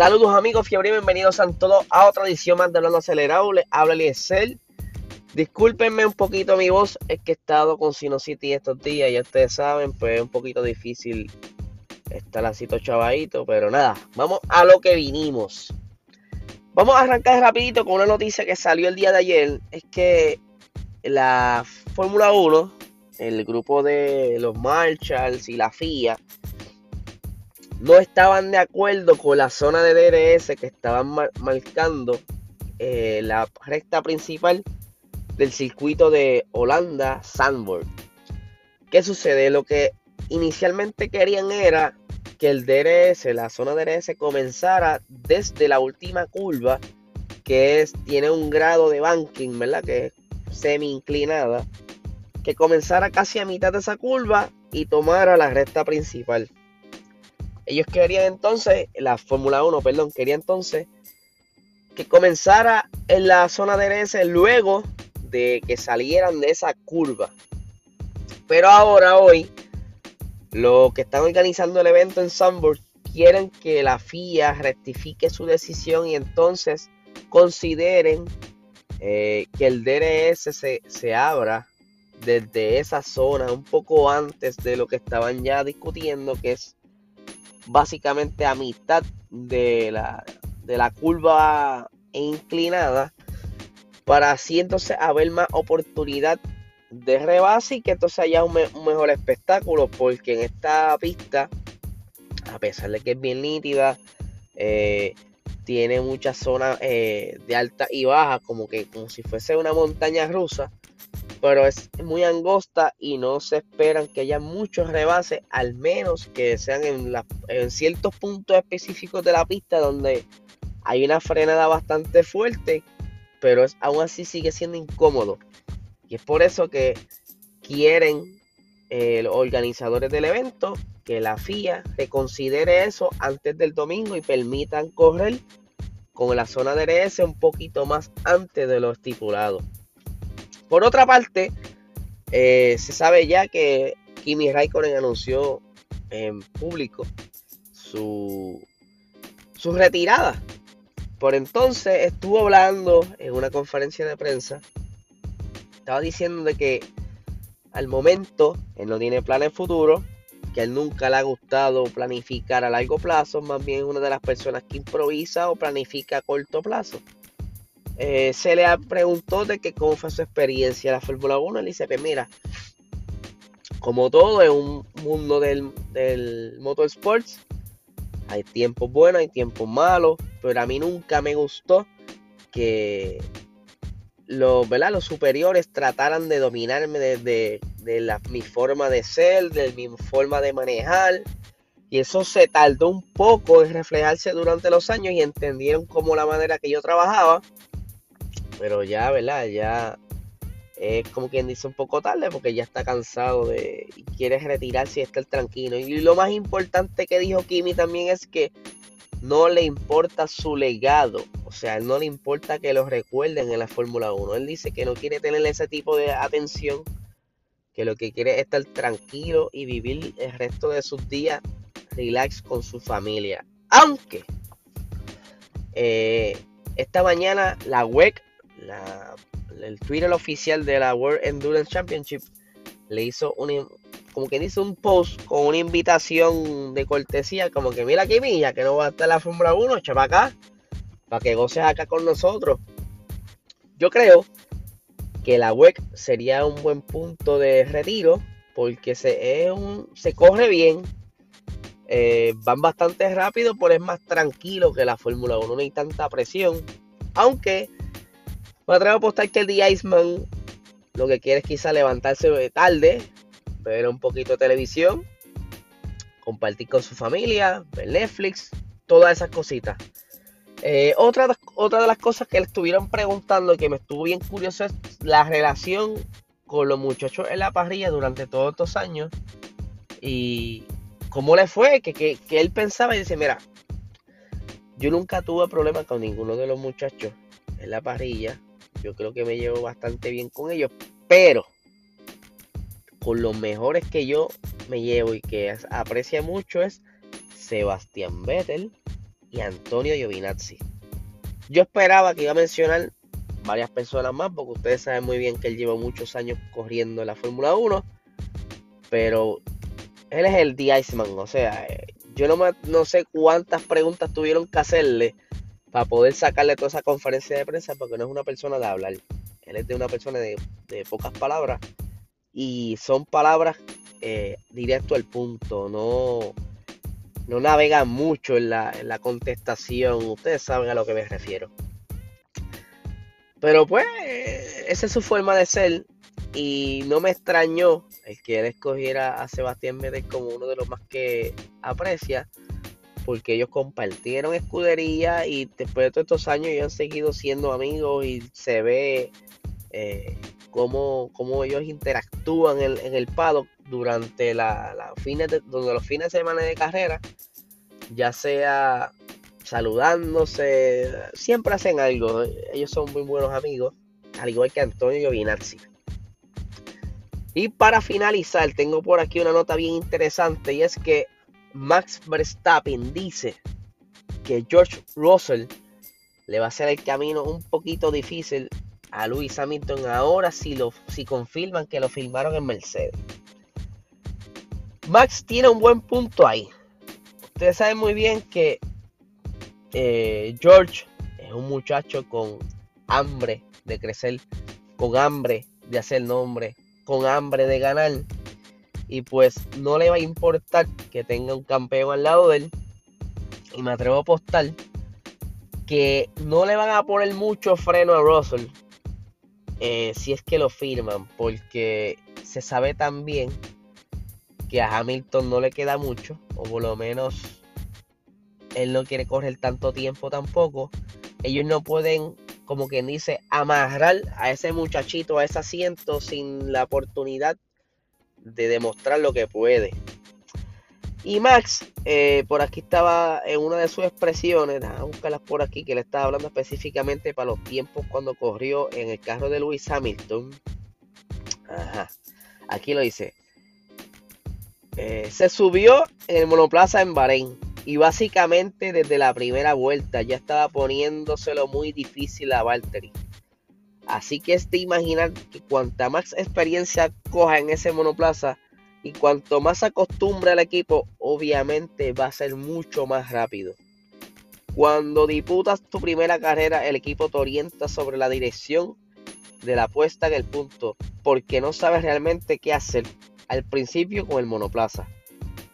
Saludos amigos, fiebre bienvenidos a todos a otra edición más de Hablando Acelerado. Les habla Eliezer. Discúlpenme un poquito mi voz, es que he estado con sinusitis estos días, ya ustedes saben, pues es un poquito difícil estar así todo chavadito, pero nada, vamos a lo que vinimos. Vamos a arrancar rapidito con una noticia que salió el día de ayer, es que la Fórmula 1, el grupo de los Marshalls y la FIA, no estaban de acuerdo con la zona de DRS que estaban marcando eh, la recta principal del circuito de Holanda Sandburg. ¿Qué sucede? Lo que inicialmente querían era que el DRS, la zona DRS, comenzara desde la última curva, que tiene un grado de banking, ¿verdad? Que es semi inclinada, que comenzara casi a mitad de esa curva y tomara la recta principal. Ellos querían entonces, la Fórmula 1, perdón, quería entonces que comenzara en la zona DRS luego de que salieran de esa curva. Pero ahora, hoy, los que están organizando el evento en Sunburst quieren que la FIA rectifique su decisión y entonces consideren eh, que el DRS se, se abra desde esa zona un poco antes de lo que estaban ya discutiendo, que es básicamente a mitad de la, de la curva inclinada para así entonces haber más oportunidad de rebase y que entonces haya un, mejor espectáculo porque en esta pista a pesar de que es bien nítida eh, tiene muchas zonas eh, de alta y baja como que como si fuese una montaña rusa pero es muy angosta y no se esperan que haya muchos rebases al menos que sean en, en ciertos puntos específicos de la pista donde hay una frenada bastante fuerte pero es, aún así sigue siendo incómodo. Y es por eso que quieren eh, los organizadores del evento que la FIA reconsidere eso antes del domingo y permitan correr con la zona DRS un poquito más antes de lo estipulado. Por otra parte, eh, se sabe ya que Kimi Raikkonen anunció en público su, su retirada por entonces estuvo hablando en una conferencia de prensa. Estaba diciendo de que al momento él no tiene planes futuros, que él nunca le ha gustado planificar a largo plazo, más bien es una de las personas que improvisa o planifica a corto plazo. Eh, se le preguntó de que cómo fue su experiencia en la Fórmula 1. Él dice que mira, como todo en un mundo del, del motorsports, hay tiempos buenos, hay tiempos malos, pero a mí nunca me gustó que los, ¿verdad? los superiores trataran de dominarme desde de, la, mi forma de ser, de mi forma de manejar. Y eso se tardó un poco en reflejarse durante los años y entendieron como la manera que yo trabajaba. Pero ya, ¿verdad? Ya es como quien dice un poco tarde porque ya está cansado de y quiere retirarse y estar tranquilo. Y lo más importante que dijo Kimi también es que no le importa su legado, o sea, no le importa que lo recuerden en la Fórmula 1. Él dice que no quiere tener ese tipo de atención, que lo que quiere es estar tranquilo y vivir el resto de sus días relax con su familia. Aunque eh, esta mañana la WEC, la el Twitter oficial de la World Endurance Championship le hizo un, como que dice un post con una invitación de cortesía, como que mira aquí milla, que no va a estar la Fórmula 1, echa acá, para que goces acá con nosotros. Yo creo que la WEC sería un buen punto de retiro, porque se, es un, se corre bien, eh, van bastante rápido, pero es más tranquilo que la Fórmula 1, no hay tanta presión, aunque me atrevo a apostar que el The Iceman lo que quiere es quizá levantarse tarde, ver un poquito de televisión, compartir con su familia, ver Netflix, todas esas cositas. Eh, otra, otra de las cosas que le estuvieron preguntando que me estuvo bien curioso es la relación con los muchachos en la parrilla durante todos estos años y cómo le fue, que, que, que él pensaba y dice, mira, yo nunca tuve problemas con ninguno de los muchachos en la parrilla, yo creo que me llevo bastante bien con ellos, pero con los mejores que yo me llevo y que aprecia mucho es Sebastián Vettel y Antonio Giovinazzi. Yo esperaba que iba a mencionar varias personas más, porque ustedes saben muy bien que él lleva muchos años corriendo en la Fórmula 1, pero él es el The Iceman, o sea, eh, yo no, no sé cuántas preguntas tuvieron que hacerle para poder sacarle toda esa conferencia de prensa, porque no es una persona de hablar, él es de una persona de, pocas palabras, y son palabras eh, directo al punto, no, no navega mucho en la, en la contestación, ustedes saben a lo que me refiero. Pero pues, esa es su forma de ser. Y no me extrañó el que él escogiera a Sebastián Vettel como uno de los más que aprecia. Porque ellos compartieron escudería y después de todos estos años ellos han seguido siendo amigos y se ve eh, cómo, ellos interactúan en, el paddock durante la, fines de, los fines de semana de carrera. Ya sea saludándose, siempre hacen algo. Ellos son muy buenos amigos, al igual que Antonio Giovinazzi. Y para finalizar, tengo por aquí una nota bien interesante y es que Max Verstappen dice que George Russell le va a hacer el camino un poquito difícil a Lewis Hamilton ahora si, lo, si confirman que lo filmaron en Mercedes. Max tiene un buen punto ahí. Ustedes saben muy bien que eh, George es un muchacho con hambre de crecer, con hambre de hacer nombre, con hambre de ganar. Y pues no le va a importar que tenga un campeón al lado de él. Y me atrevo a apostar que no le van a poner mucho freno a Russell eh, si es que lo firman. Porque se sabe también que a Hamilton no le queda mucho. O por lo menos él no quiere correr tanto tiempo tampoco. Ellos no pueden, como quien dice, amarrar a ese muchachito a ese asiento sin la oportunidad de demostrar lo que puede. Y Max, eh, por aquí estaba en una de sus expresiones, a buscarlas por aquí, que le estaba hablando específicamente para los tiempos cuando corrió en el carro de Lewis Hamilton. Ajá, aquí lo dice. Eh, se subió en el monoplaza en Bahrein y básicamente desde la primera vuelta ya estaba poniéndoselo muy difícil a Valtteri. Así que es de imaginar que cuanta más experiencia coja en ese monoplaza y cuanto más acostumbre al equipo, obviamente va a ser mucho más rápido. Cuando disputas tu primera carrera, el equipo te orienta sobre la dirección de la puesta en el punto, porque no sabes realmente qué hacer al principio con el monoplaza.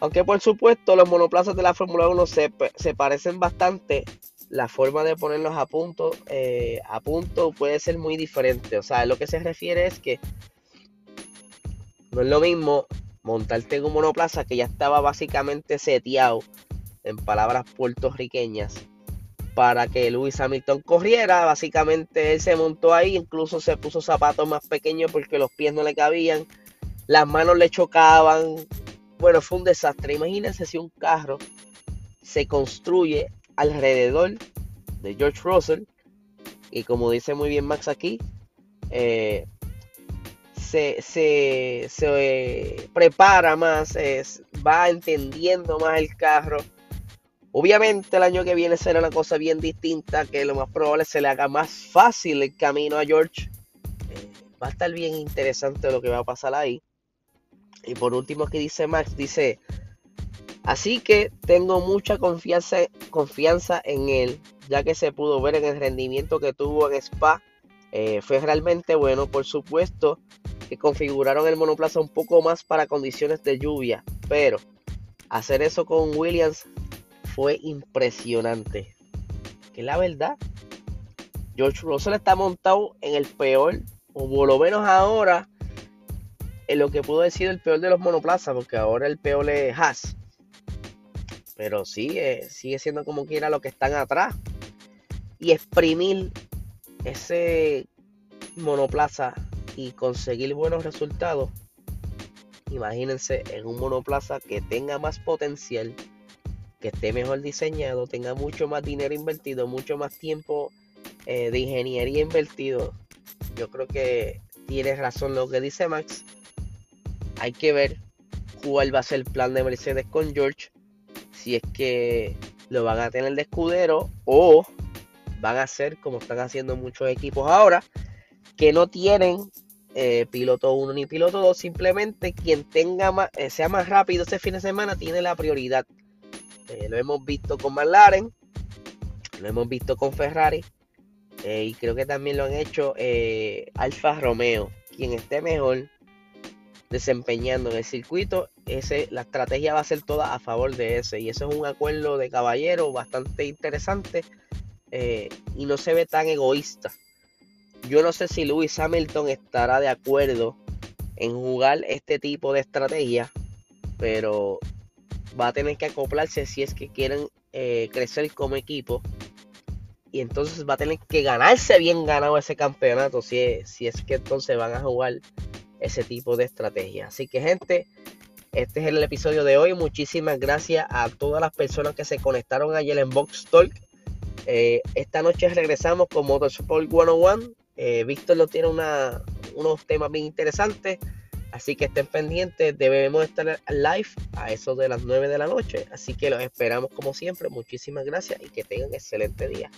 Aunque por supuesto los monoplazas de la Fórmula 1 se, parecen bastante, la forma de ponerlos a punto, eh, a punto puede ser muy diferente. O sea, lo que se refiere es que no es lo mismo montarte en un monoplaza que ya estaba básicamente seteado, en palabras puertorriqueñas, para que Lewis Hamilton corriera. Básicamente él se montó ahí, incluso se puso zapatos más pequeños porque los pies no le cabían, las manos le chocaban, bueno, fue un desastre. Imagínense si un carro se construye alrededor de George Russell y como dice muy bien Max aquí, eh, se, se, prepara más, va entendiendo más el carro. Obviamente el año que viene será una cosa bien distinta, que lo más probable se le haga más fácil el camino a George. Eh, va a estar bien interesante lo que va a pasar ahí. Y por último, que dice Max, dice, así que tengo mucha confianza, confianza en él, ya que se pudo ver en el rendimiento que tuvo en Spa. Eh, fue realmente bueno, por supuesto, que configuraron el monoplaza un poco más para condiciones de lluvia, pero hacer eso con Williams fue impresionante. Que la verdad, George Russell está montado en el peor, o por lo menos ahora, lo que pudo decir el peor de los monoplazas, porque ahora el peor es Haas. Pero sigue, sigue siendo como quiera lo que están atrás. Y exprimir ese monoplaza y conseguir buenos resultados. Imagínense en un monoplaza que tenga más potencial, que esté mejor diseñado, tenga mucho más dinero invertido, mucho más tiempo eh, de ingeniería invertido. Yo creo que tiene razón lo que dice Max hay que ver cuál va a ser el plan de Mercedes con George. Si es que lo van a tener de escudero o van a ser como están haciendo muchos equipos ahora, que no tienen eh, piloto 1 ni piloto 2, simplemente quien tenga más, eh, sea más rápido ese fin de semana tiene la prioridad. Eh, lo hemos visto con McLaren, lo hemos visto con Ferrari y creo que también lo han hecho Alfa Romeo. Quien esté mejor desempeñando en el circuito, ese, la estrategia va a ser toda a favor de ese. Y eso es un acuerdo de caballero bastante interesante y no se ve tan egoísta yo no sé si Lewis Hamilton estará de acuerdo en jugar este tipo de estrategia, pero va a tener que acoplarse si es que quieren eh, crecer como equipo. Y entonces va a tener que ganarse bien ganado ese campeonato si es, si es que entonces van a jugar ese tipo de estrategia. Así que gente, este es el episodio de hoy. Muchísimas gracias a todas las personas que se conectaron ayer en Box Talk. Eh, esta noche regresamos con Motorsport 101 eh, Víctor nos tiene unos temas bien interesantes. Así que estén pendientes, debemos estar live a eso de las 9 de la noche. Así que los esperamos como siempre. Muchísimas gracias y que tengan excelente día.